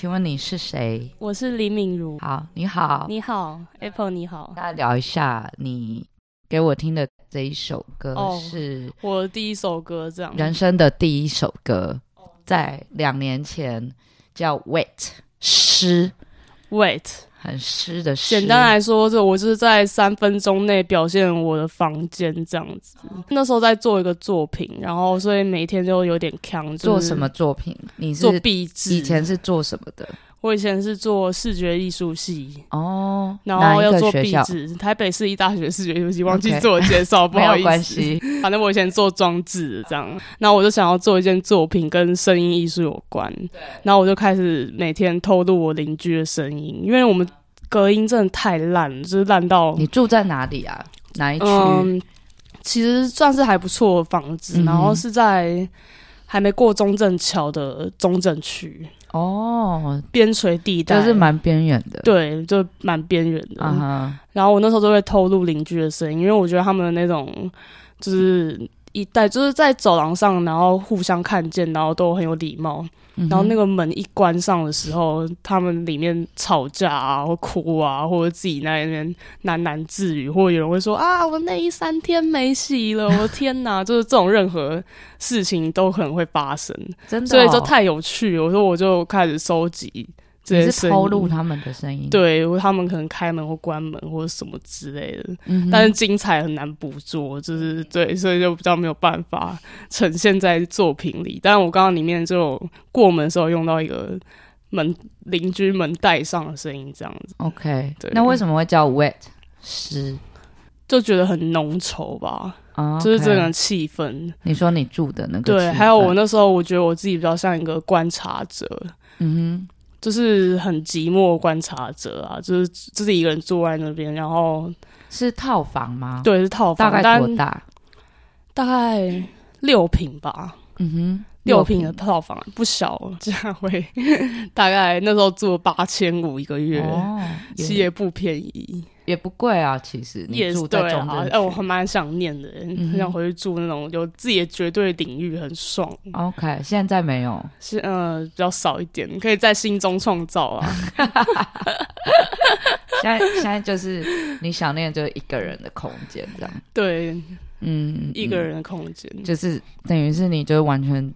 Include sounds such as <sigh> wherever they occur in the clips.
请问你是谁？我是李敏如。好，你好，你好，Apple，你好。大家聊一下你给我听的这一首歌是、哦、我的第一首歌，这样人生的第一首歌，在两年前叫《Wait》诗，《Wait》。很湿的湿。简单来说，就我就是在三分钟内表现我的房间这样子。那时候在做一个作品，然后所以每天就有点强。做什么作品？你是做壁纸？以前是做什么的？我以前是做视觉艺术系哦，然后要做壁纸。台北市立大学视觉艺术系，忘记自我介绍，<laughs> 不好意思。反正我以前做装置这样，然后我就想要做一件作品跟声音艺术有关。对，然后我就开始每天偷录我邻居的声音，因为我们隔音真的太烂，就是烂到。你住在哪里啊？哪一区？嗯，其实算是还不错的房子，嗯，然后是在还没过中正桥的中正区。哦，边陲地带就是蛮边缘的，对，就蛮边缘的。Uh. 然后我那时候都会偷录邻居的声音，因为我觉得他们的那种就是一带就是在走廊上，然后互相看见，然后都很有礼貌。然后那个门一关上的时候，他们里面吵架啊，或哭啊，或者自己在那边喃喃自语，或者有人会说啊，我内衣三天没洗了，我天哪！<laughs> 就是这种任何事情都可能会发生，真的，所以就太有趣。我说我就开始收集。也是偷录他们的声音，对，他们可能开门或关门或者什么之类的，嗯，但是精彩很难捕捉，就是对，所以就比较没有办法呈现在作品里。但是我刚刚里面就过门的时候用到一个门邻居门带上的声音，这样子。OK，对，那为什么会叫 Wet 湿？就觉得很浓稠吧，oh, okay. 就是这个气氛。你说你住的那个，对，还有我那时候我觉得我自己比较像一个观察者，嗯哼。就是很寂寞观察者啊，就是自己一个人坐在那边，然后是套房吗？对，是套房。大概多大？大概六平吧。嗯哼，六平的套房不小，价位 <laughs> 大概那时候住八千五一个月，哦，其实也不便宜。也不贵啊，其实你住在中哎，我还蛮想念的，很、嗯、想回去住那种有自己的绝对领域，很爽。OK，现在没有，是嗯、呃、比较少一点，可以在心中创造啊。<laughs> 现在现在就是你想念就是一个人的空间这样，对，嗯，一个人的空间，就是等于是你就完全。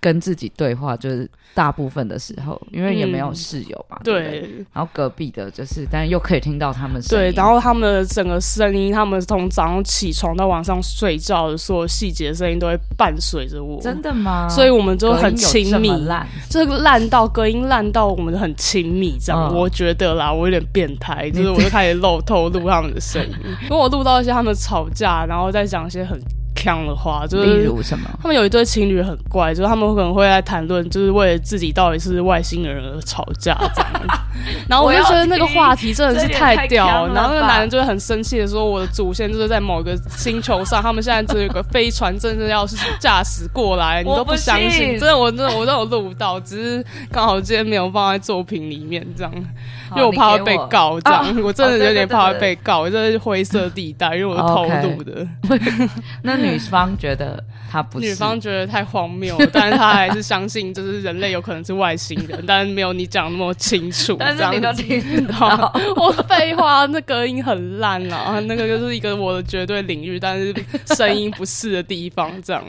跟自己对话，就是大部分的时候，因为也没有室友嘛，嗯、对，对，对。然后隔壁的就是，但又可以听到他们声音。对，然后他们的整个声音，他们从早上起床到晚上睡觉的所有细节的声音，都会伴随着我。真的吗？所以我们就很亲密，烂，这个烂到隔音烂到我们很亲密，这样、嗯。我觉得啦，我有点变态，就是我就开始漏透录他们的声音，<laughs> 因为我录到一些他们吵架，然后再讲一些很。呛的话，就是例如什么？他们有一对情侣很怪，就是他们可能会在谈论，就是为了自己到底是外星人而吵架这样。<laughs> 然后我就觉得那个话题真的是太屌，然后那个男人就会很生气的说：“我的祖先就是在某个星球上，他们现在只有一个飞船正在要是驾驶过来，你都不相信？真的，我真的我都有录到，只是刚好今天没有放在作品里面这样。”因为我怕会被告，这样、啊、我真的有点怕会被告，这、哦、是灰色地带，因为我是偷录的。Okay. <laughs> 那女方觉得他不是，女方觉得太荒谬，<laughs> 但是她还是相信，就是人类有可能是外星人，<laughs> 但是没有你讲那么清楚。但是你都听到，<laughs> 我废话，那隔音很烂啊，那个就是一个我的绝对领域，但是声音不是的地方，这样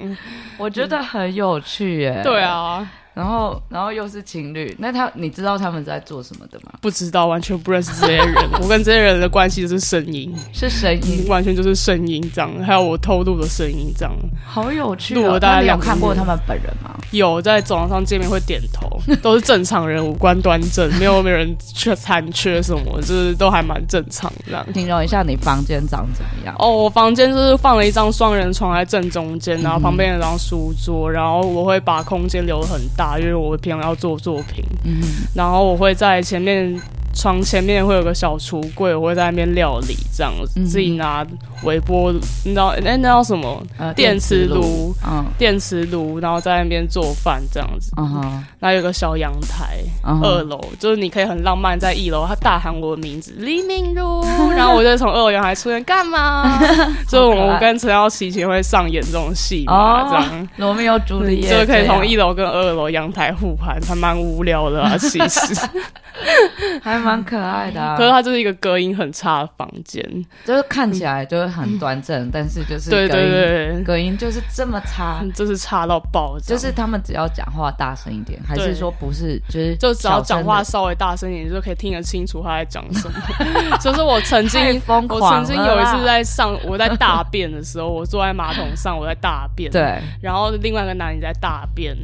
我觉得很有趣耶。对啊。然后，然后又是情侣，那他你知道他们在做什么的吗？不知道，完全不认识这些人。<laughs> 我跟这些人的关系就是声音，是声音，完全就是声音这样。还有我偷录的声音这样，好有趣、哦。录了大概两看过他们本人吗？有，在走廊上见面会点头，<laughs> 都是正常人，五官端正，没有没有人缺残缺什么，就是都还蛮正常这样。形容一下你房间长怎么样？哦，我房间就是放了一张双人床在正中间，然后旁边有一张书桌，然后我会把空间留得很大。大约我会平常要做作品，嗯，然后我会在前面床前面会有个小橱柜，我会在那边料理，这样子、嗯、自己拿微波，你知道哎、欸、那叫什么？呃、电磁炉，嗯，电磁炉，然后在那边做饭这样子。嗯哼，然后有个小阳台，嗯、二楼就是你可以很浪漫，在一楼他大喊我的名字李明如，然后我就从二楼阳台出现干嘛？<laughs> 就我跟陈耀琪以前会上演这种戏嘛，这样罗密欧朱丽叶，就可以从一楼跟二楼阳台互喊，还蛮无聊的啊，其实。<laughs> <laughs> 还蛮可爱的、啊，<laughs> 可是它就是一个隔音很差的房间，就是看起来就是很端正，嗯、<laughs> 但是就是对对对，隔音就是这么差，就是差到爆。就是他们只要讲话大声一点，还是说不是，就是就只要讲话稍微大声一点，就可以听得清楚他在讲什么。<laughs> 就是我曾经，我曾经有一次在上，我在大便的时候，我坐在马桶上，我在大便，对，然后另外一个男人在大便，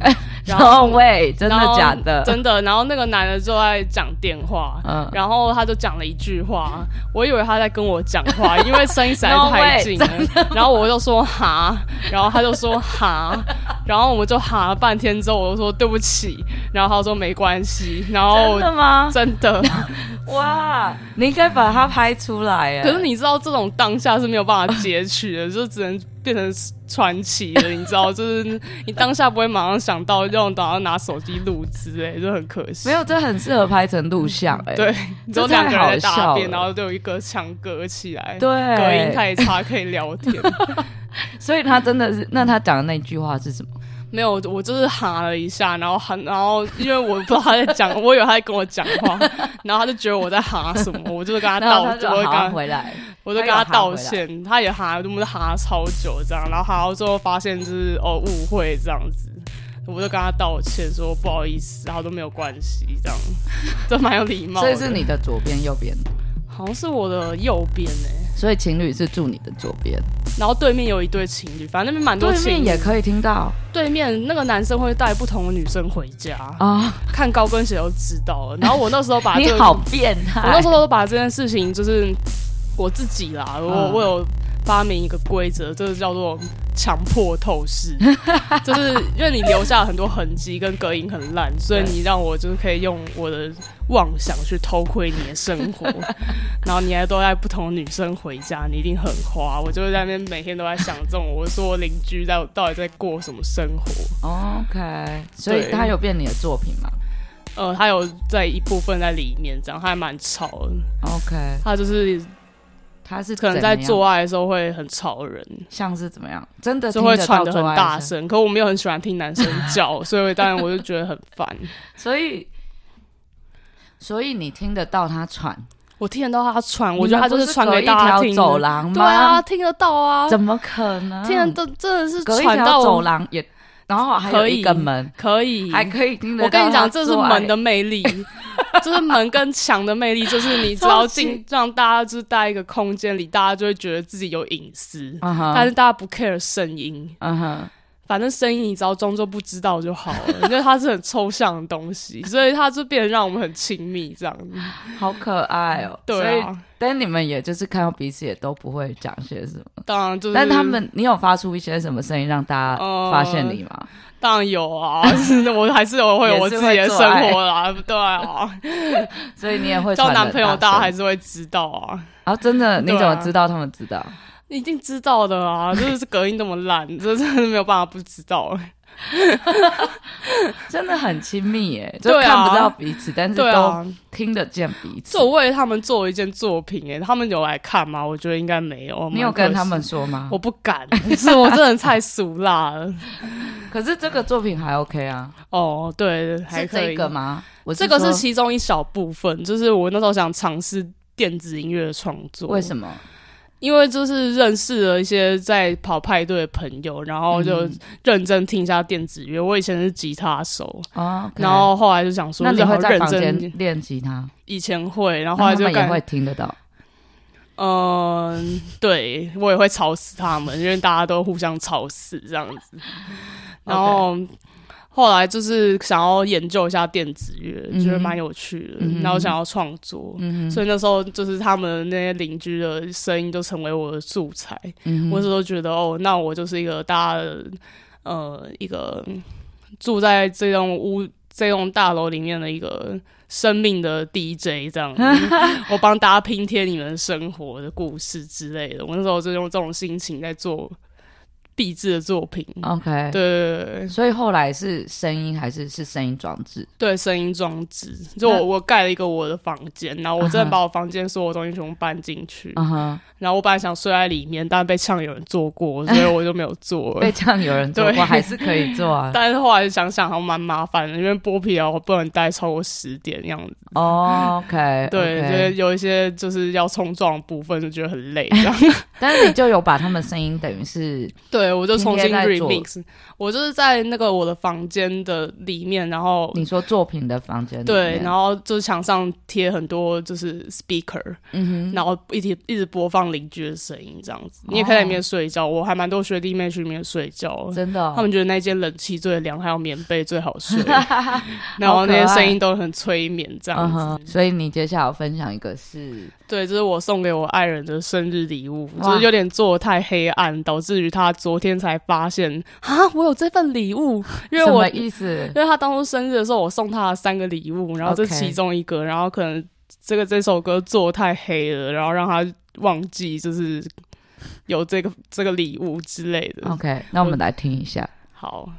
然后喂，真的假的？真的，然后那个男的就在讲电话，嗯，然后他就讲了一句话，我以为他在跟我讲话，<laughs> 因为声音实在是太近了。No、然后我就说哈，然后他就说哈，然后我们就哈了半天之后，我就说对不起，然后他说没关系，然后真的吗？真的，<laughs> 哇，你应该把它拍出来。可是你知道这种当下是没有办法截取的，就只能。变成传奇了，你知道，就是你当下不会马上想到用，等下拿手机录制，哎，就很可惜。没有，这很适合拍成录像，哎，对，只有两个人在大便，然后就有一个墙隔起来，对，隔音太差可以聊天。<laughs> 所以他真的是，那他讲的那句话是什么？没有，我就是哈了一下，然后哈，然后因为我不知道他在讲，我以为他在跟我讲话，然后他就觉得我在哈什么，我就是跟他道，<laughs> 他我跟他回来，我就跟他道歉，他，也哈，我们哈了超久这样，然后哈到最后发现就是哦误会这样子，我就跟他道歉说不好意思，然后都没有关系这样，<laughs> 都蛮有礼貌。所以是你的左边右边？好像是我的右边哎、欸，所以情侣是住你的左边，然后对面有一对情侣，反正那边蛮多情侣。对面也可以听到，对面那个男生会带不同的女生回家。啊，看高跟鞋就知道了。然后我那时候把、这个、<laughs> 你好变态，我那时候都把这件事情就是我自己啦，我、嗯、我有。发明一个规则，就是叫做强迫透视，<laughs> 就是因为你留下了很多痕迹跟隔音很烂，所以你让我就是可以用我的妄想去偷窥你的生活，<laughs> 然后你还都带不同的女生回家，你一定很花。我就在那边每天都在想这种，我说我邻居在到底在过什么生活？OK，所以他有变你的作品吗？呃，他有在一部分在里面，这样他还蛮吵的。OK，他就是。他是可能在做爱的时候会很吵人，像是怎么样？真的就会喘得很大声。可我没有很喜欢听男生叫，<laughs> 所以当然我就觉得很烦。所以，所以你听得到他喘？我听得到他喘。我觉得他就是喘给大家听。走廊吗？对啊，听得到啊。怎么可能？听得到，真的是隔一条走廊也，然后还有一个门，可以，还可以听得到。我跟你讲，这是门的魅力。<laughs> 就是门跟墙的魅力，就是你只要进，让大家就是在一个空间里，大家就会觉得自己有隐私。Uh huh. 但是大家不 care 声音，嗯哼、uh，huh. 反正声音你只要装作不知道就好了，<laughs> 因为它是很抽象的东西，所以它就变得让我们很亲密，这样子。好可爱哦、喔！对啊，但你们也就是看到彼此也都不会讲些什么。当然就是，但他们，你有发出一些什么声音让大家发现你吗？呃当然有啊，<laughs> 我还是有会有我自己的生活啦，对啊，<laughs> 所以你也会交男朋友，大家还是会知道啊。啊，真的？你怎么知道他们知道？你一定知道的啊，<laughs> 就是隔音那么烂，这真的没有办法不知道。<laughs> 真的很亲密耶，<laughs> 就看不到彼此，但是都听得见彼此。作为他们做一件作品，哎，他们有来看吗？我觉得应该没有。你有跟他们说吗？我不敢，是我真的太俗辣了。可是这个作品还 OK 啊？哦，对，还可以。是这个吗？我这个是其中一小部分，就是我那时候想尝试电子音乐的创作。为什么？因为就是认识了一些在跑派对的朋友，然后就认真听一下电子乐。嗯、我以前是吉他手啊然后后来就想说，那你会在房间练吉他？以前会，然后后来就他们也会听得到。嗯，对，我也会吵死他们，因为大家都互相吵死这样子。然后。后来就是想要研究一下电子乐，嗯、觉得蛮有趣的，嗯、然后想要创作，嗯、所以那时候就是他们那些邻居的声音就成为我的素材。嗯、我那时候觉得哦，那我就是一个大家的呃一个住在这栋屋这栋大楼里面的一个生命的 DJ 这样子，<laughs> 我帮大家拼贴你们生活的故事之类的。我那时候就用这种心情在做。毕制的作品，OK，对对对，所以后来是声音还是是声音装置？对，声音装置。就我我盖了一个我的房间，然后我真的把我房间所有东西全部搬进去。Uh -huh. 然后我本来想睡在里面，但被呛有人做过，所以我就没有做。<laughs> 被呛有人做过，还是可以做啊。<laughs> 但是后来想想，还蛮麻烦的，因为剥皮啊，我不能待超过十点这样子。哦，OK，对，觉得有一些就是要冲撞的部分，就觉得很累这样。<laughs> 但是你就有把他们声音等于是。对，我就重新 remix。我就是在那个我的房间的里面，然后你说作品的房间对，然后就是墙上贴很多就是 speaker，嗯哼，然后一直一直播放邻居的声音这样子。你也可以在里面睡觉，我还蛮多学弟妹去里面睡觉，真的，他们觉得那间冷气最凉，还有棉被最好睡，<laughs> <laughs> 然后那些声音都很催眠这样子。所以你接下来要分享一个是，对，这是我送给我爱人的生日礼物，就是有点做得太黑暗，导致于他昨天才发现啊，我有这份礼物，<laughs> 因为我什么意思？因为他当初生日的时候，我送他了三个礼物，然后这其中一个.然后可能这个这首歌做得太黑了，然后让他忘记就是有这个这个礼物之类的。OK，那我们来听一下。好。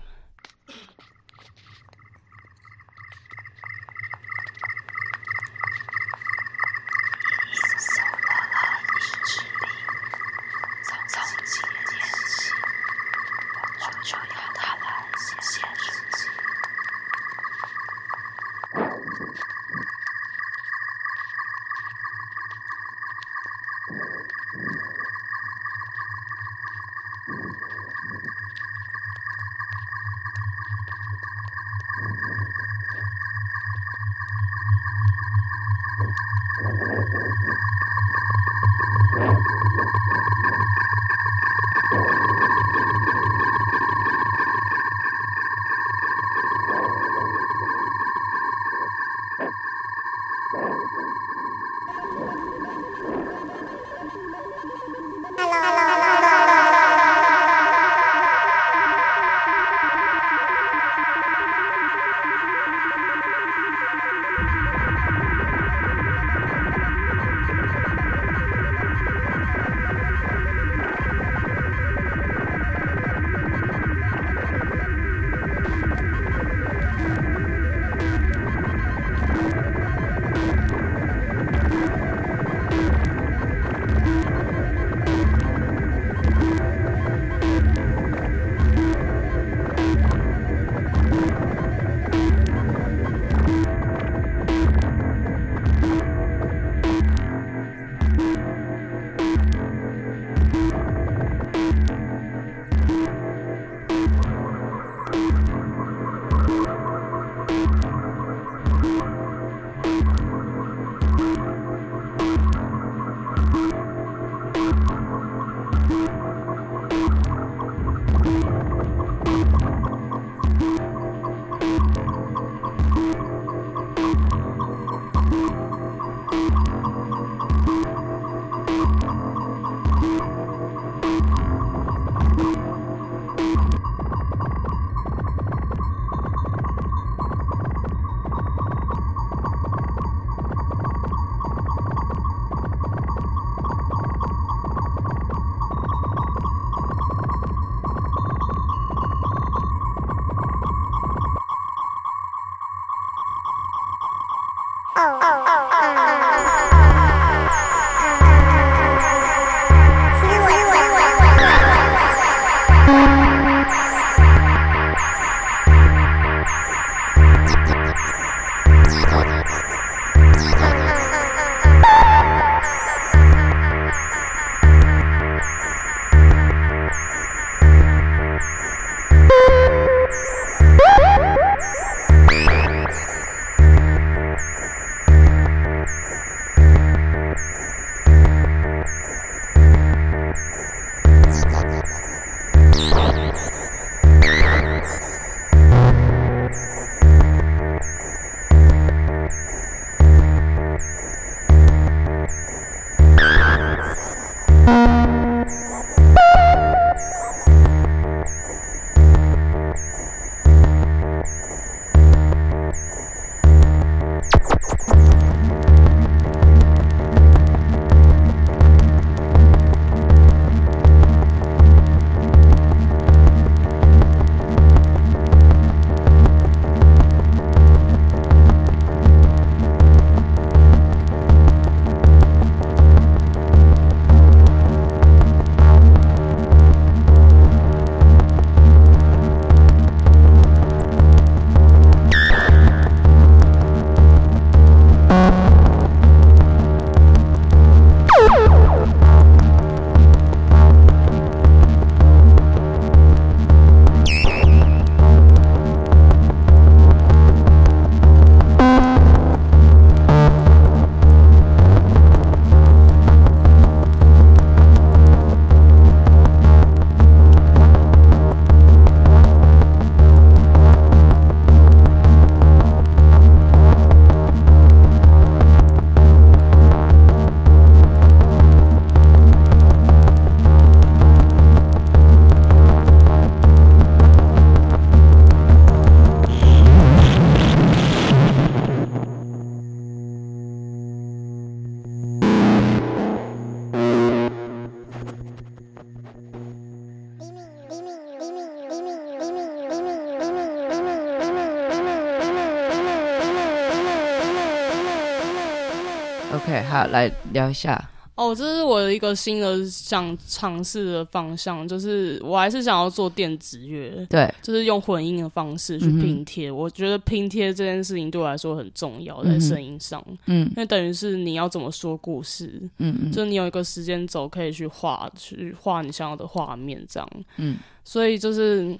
来聊一下。哦，这是我的一个新的想尝试的方向，就是我还是想要做电子乐，对，就是用混音的方式去拼贴。嗯、我觉得拼贴这件事情对我来说很重要，在声音上，嗯，因为等于是你要怎么说故事，嗯嗯，就你有一个时间轴可以去画，去画你想要的画面，这样，嗯，所以就是。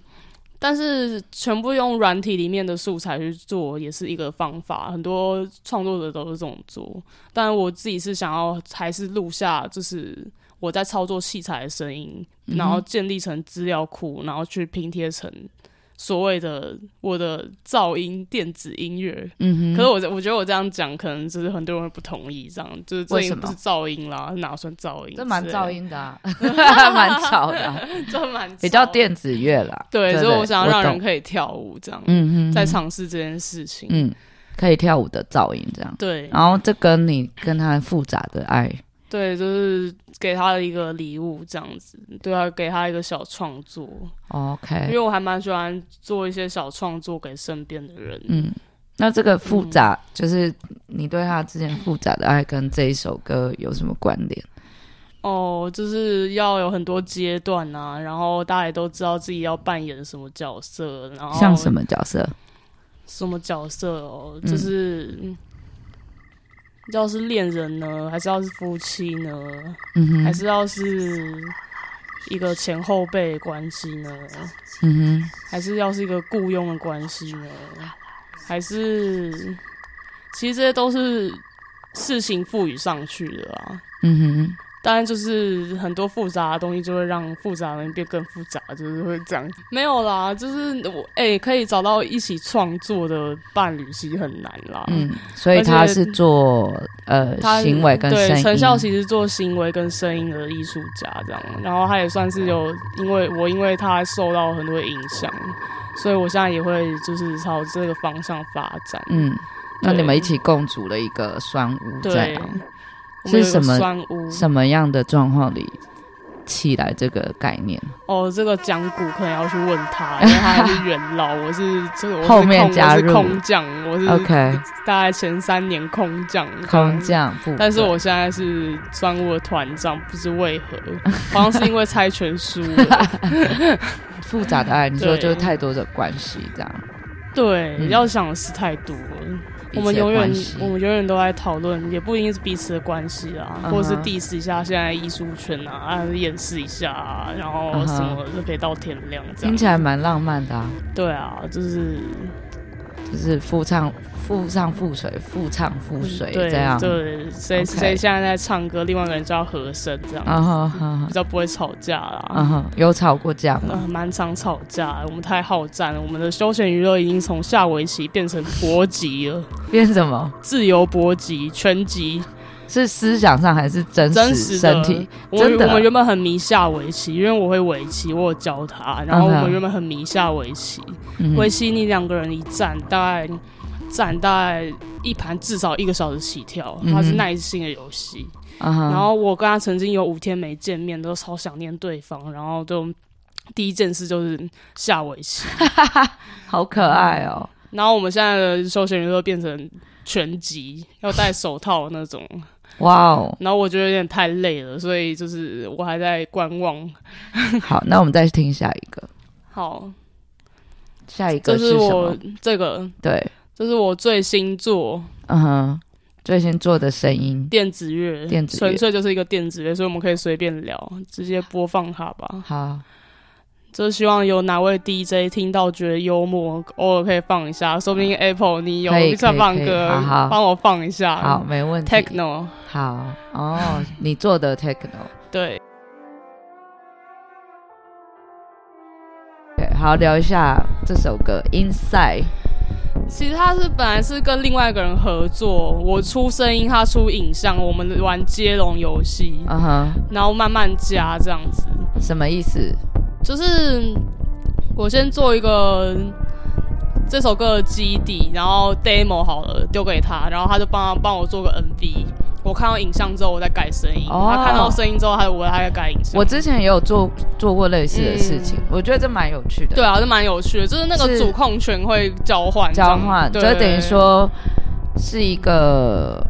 但是全部用软体里面的素材去做也是一个方法，很多创作者都是这种做。但我自己是想要还是录下，就是我在操作器材的声音，然后建立成资料库，然后去拼贴成。所谓的我的噪音电子音乐，嗯哼，可是我我觉得我这样讲，可能就是很多人会不同意，这样就是这也不是噪音啦，哪算噪音？这蛮噪音的，啊，<laughs> 蛮吵的，啊，这蛮比较电子乐啦。对，所以我想要让人可以跳舞，这样，嗯哼，在尝试这件事情，嗯，可以跳舞的噪音，这样，对。然后这跟你跟他复杂的爱。对，就是给他的一个礼物这样子，对啊，给他一个小创作，OK。因为我还蛮喜欢做一些小创作给身边的人。嗯，那这个复杂，嗯、就是你对他之前复杂的爱跟这一首歌有什么关联？<coughs> 哦，就是要有很多阶段啊，然后大家也都知道自己要扮演什么角色，然后像什么角色？什么角色哦？就是。嗯要是恋人呢，还是要是夫妻呢？嗯哼，还是要是一个前后辈关系呢？嗯哼，还是要是一个雇佣的关系呢？还是，其实这些都是事情赋予上去的啊。嗯哼。当然，就是很多复杂的东西，就会让复杂的人变更复杂，就是会这样。没有啦，就是我哎、欸，可以找到一起创作的伴侣，其实很难啦。嗯，所以他是做呃行为跟声音。对，陈孝其实做行为跟声音的艺术家这样，然后他也算是有，因为我因为他受到很多影响，所以我现在也会就是朝这个方向发展。嗯，那你们一起共组了一个双屋这样。是什么什么样的状况里起来这个概念？哦，这个讲古可能要去问他，因为他还是元老，我是这个我是后面加入。空降，我是 OK，大概前三年空降，空降，但是我现在是酸屋的团长，不知为何，<laughs> 好像是因为猜拳输了。<laughs> 复杂的爱，你说就是太多的关系这样，对，你要想的事太多了。我们永远，我们永远都在讨论，也不一定是彼此的关系啊，uh huh. 或者是 diss 一下现在艺术圈啊，啊，演示一下啊，然后什么就可以到天亮这样，听起来蛮浪漫的啊。对啊，就是。就是复唱妇唱妇随，妇唱复水这样。对，所以所以现在在唱歌，另外一个人叫和声这样。啊哈，比较不会吵架啦。有吵过架吗？蛮常吵架，我们太好战了。我们的休闲娱乐已经从下围棋变成搏击了。变什么？自由搏击，拳击。是思想上还是真实身体？真的，我们原本很迷下围棋，因为我会围棋，我有教他。然后我们原本很迷下围棋，围棋你两个人一站，大概站大概一盘至少一个小时起跳，它是耐心的游戏。然后我跟他曾经有五天没见面，都超想念对方，然后就第一件事就是下围棋，<laughs> 好可爱哦。然后我们现在的休闲娱乐变成拳击，要戴手套那种。哇哦！然后我觉得有点太累了，所以就是我还在观望。<laughs> <laughs> 好，那我们再听下一个。好，下一个是是我这个对，这是我最新做，嗯哼，最新做的声音，电子乐，电子乐纯粹就是一个电子乐，所以我们可以随便聊，直接播放它吧。好。就希望有哪位 DJ 听到觉得幽默，偶尔可以放一下。说不定 Apple 你有在放歌，帮我放一下。好，没问题。Techno，好哦，你做的 Techno，<laughs> 对。对，好，聊一下这首歌 Inside。其实他是本来是跟另外一个人合作，我出声音，他出影像，我们玩接龙游戏，嗯哼、uh，huh. 然后慢慢加这样子。什么意思？就是我先做一个这首歌的基底，然后 demo 好了丢给他，然后他就帮他帮我做个 MV。我看到影像之后，我再改声音。Oh, 他看到声音之后，他我还在改影像。我之前也有做做过类似的事情，嗯、我觉得这蛮有趣的。对啊，这蛮有趣的，就是那个主控权会交换，交换，就等于说是一个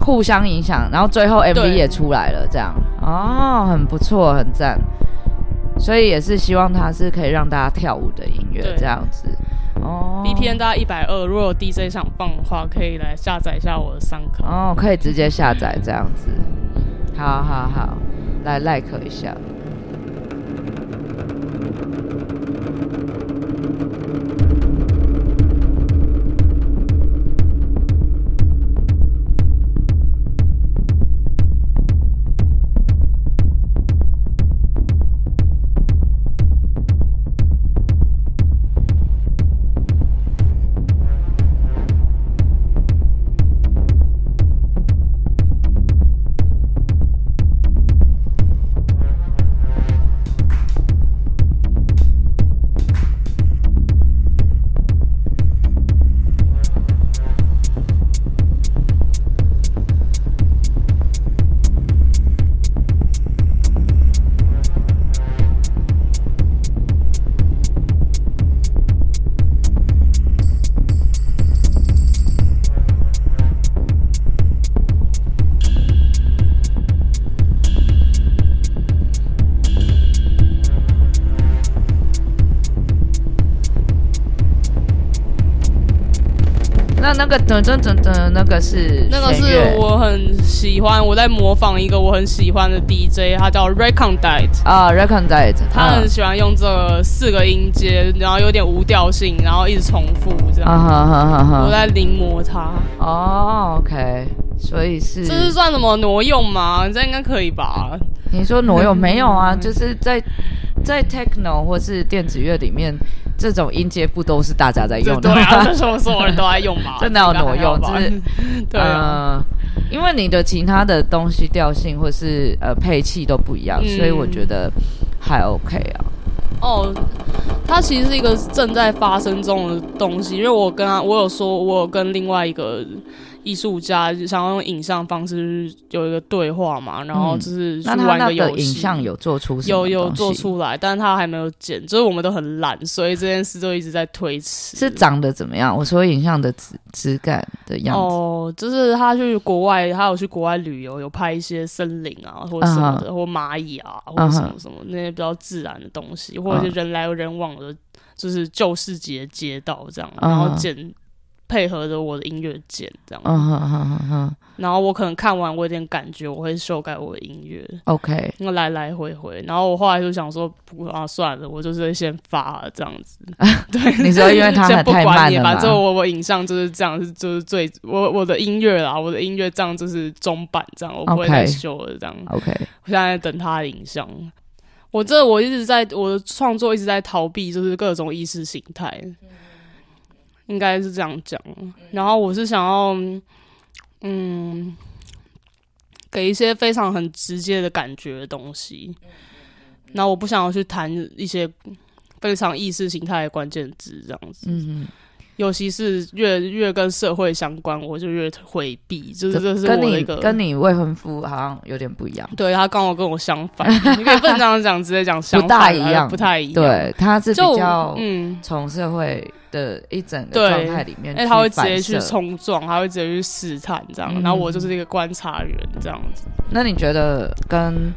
互相影响，然后最后 MV 也出来了，这样哦，很不错，很赞。所以也是希望它是可以让大家跳舞的音乐，这样子。哦，BPM 大概一百二，如果有 DJ 想放的话，可以来下载一下我的 SoundCloud。哦，可以直接下载这样子。好好好，来 like 一下。个噔噔噔噔，那个是那个是我很喜欢，我在模仿一个我很喜欢的 DJ，他叫 Recondite 啊 Recondite 他很喜欢用这四个音阶，然后有点无调性，然后一直重复这样。啊哈哈哈哈！我在临摹他。哦，OK，所以是这是算什么挪用吗？这应该可以吧？你说挪用没有啊？就是在在 Techno 或是电子乐里面。这种音阶不都是大家在用的？对啊，这什么所有人都在用嘛？<laughs> 真的要挪用，就是 <laughs> 对啊、呃，因为你的其他的东西调性或是呃配器都不一样，嗯、所以我觉得还 OK 啊。哦，它其实是一个正在发生中的东西，因为我跟他，我有说，我有跟另外一个。艺术家就想要用影像方式有一个对话嘛，然后就是去玩一个游戏。影像有做出有有做出来，但是他还没有剪，就是我们都很懒，所以这件事就一直在推迟。是长得怎么样？我说影像的质质感的样子。哦，就是他去国外，他有去国外旅游，有拍一些森林啊，或者什么的，uh -huh. 或蚂蚁啊，或者什么什么那些比较自然的东西，或者是人来人往的，就是旧世界街道这样，然后剪。配合着我的音乐剪这样，嗯哼哼哼哼，然后我可能看完我有点感觉，我会修改我的音乐，OK，那来来回回，然后我后来就想说，不啊算了，我就是先发了这样子，<laughs> 对，你说因为它还太慢了嘛，反正我我影像就是这样，就是最我我的音乐啦，我的音乐这样就是中版这样，我不会再修了这样，OK，我现在等他的影像，我这我一直在我的创作一直在逃避，就是各种意识形态。应该是这样讲，然后我是想要，嗯，给一些非常很直接的感觉的东西，那我不想要去谈一些非常意识形态的关键字这样子。尤其是越越跟社会相关，我就越回避。就是这是我的一个跟你未婚夫好像有点不一样。对，他刚好跟我相反，<laughs> 你可以不能这样讲，直接讲相反，不大一样，不太一样。对，他是比较嗯，从社会的一整个状态里面，哎，他会直接去冲撞，他会直接去试探这样，嗯，然后我就是一个观察员这样子。那你觉得跟？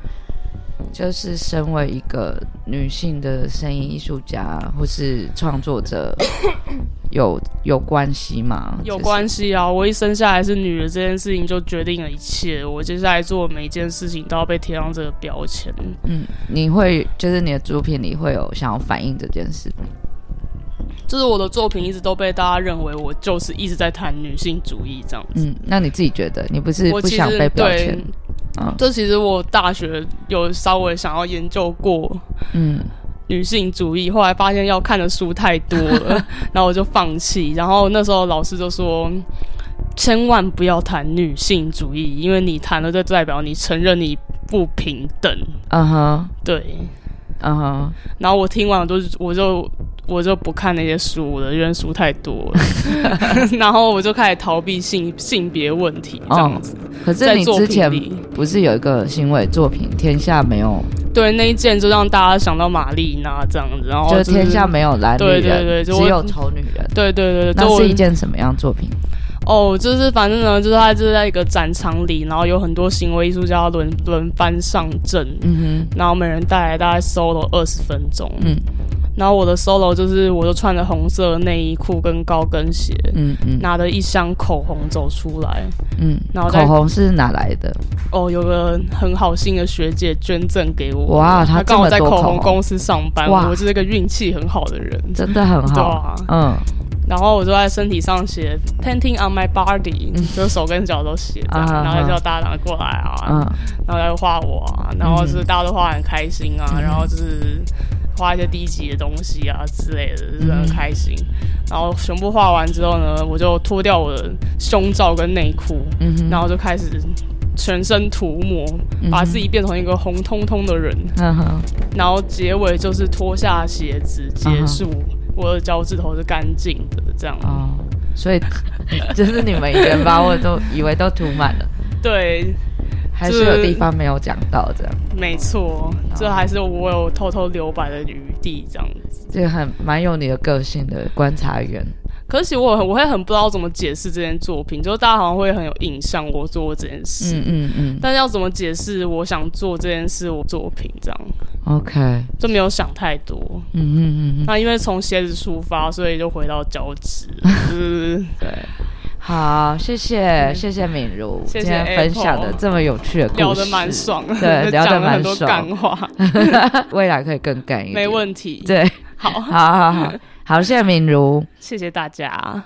就是身为一个女性的声音艺术家或是创作者，<coughs> 有有关系吗？有关系啊！我一生下来是女的，这件事情就决定了一切。我接下来做每一件事情都要被贴上这个标签。嗯，你会就是你的作品里会有想要反映这件事吗？就是我的作品一直都被大家认为我就是一直在谈女性主义这样子。嗯，那你自己觉得你不是不想被标签？啊，这其实我大学有稍微想要研究过，嗯，女性主义，后来发现要看的书太多了，<laughs> 然后我就放弃。然后那时候老师就说，千万不要谈女性主义，因为你谈了就代表你承认你不平等。嗯哼，对，嗯哼。然后我听完我就我就。我就不看那些书了，因为书太多了。<laughs> 然后我就开始逃避性性别问题这样子。哦、可是你之前不是有一个行为作品《天下没有》？对，那一件就让大家想到玛丽娜这样子。然后、就是、就天下没有蓝女人，对对对，只有丑女人。对对对，那是一件什么样作品？哦，就是反正呢，就是他就是在一个展场里，然后有很多行为艺术家轮轮番上阵，嗯哼，然后每人带来大概 solo 二十分钟，嗯。然后我的 solo 就是，我就穿着红色内衣裤跟高跟鞋，嗯嗯，拿着一箱口红走出来，嗯，然后口红是哪来的？哦，有个很好心的学姐捐赠给我，哇，她刚好在口红。公司上班，哇，我是一个运气很好的人，真的很好，啊、嗯。然后我就在身体上写 painting on my body，、嗯、就手跟脚都写然后就叫大家过来啊，啊然后就画我啊，然后就是大家都画很开心啊，嗯、然后就是。画一些低级的东西啊之类的，就是很开心。嗯、然后全部画完之后呢，我就脱掉我的胸罩跟内裤，嗯、然后就开始全身涂抹，把自己变成一个红彤彤的人。嗯、然后结尾就是脱下鞋子结束，我的脚趾头是干净的，这样。哦，所以 <laughs> 就是你们以前把我都以为都涂满了。对。还是有地方没有讲到这样，没错，这还是我有偷偷留白的余地这样子，这个很蛮有你的个性的观察员。可是我我会很不知道怎么解释这件作品，就是大家好像会很有印象我做这件事，嗯嗯嗯，但是要怎么解释我想做这件事我作品这样，OK，就没有想太多，嗯嗯嗯嗯，那因为从鞋子出发，所以就回到脚趾，嗯 <laughs> 对。好，谢谢谢谢敏如今天分享的这么有趣的故事，聊得蛮爽，对，<laughs> 聊得蛮爽，干话，未来可以更干一点，没问题，对，好，好好好，好，谢谢敏如，谢谢大家。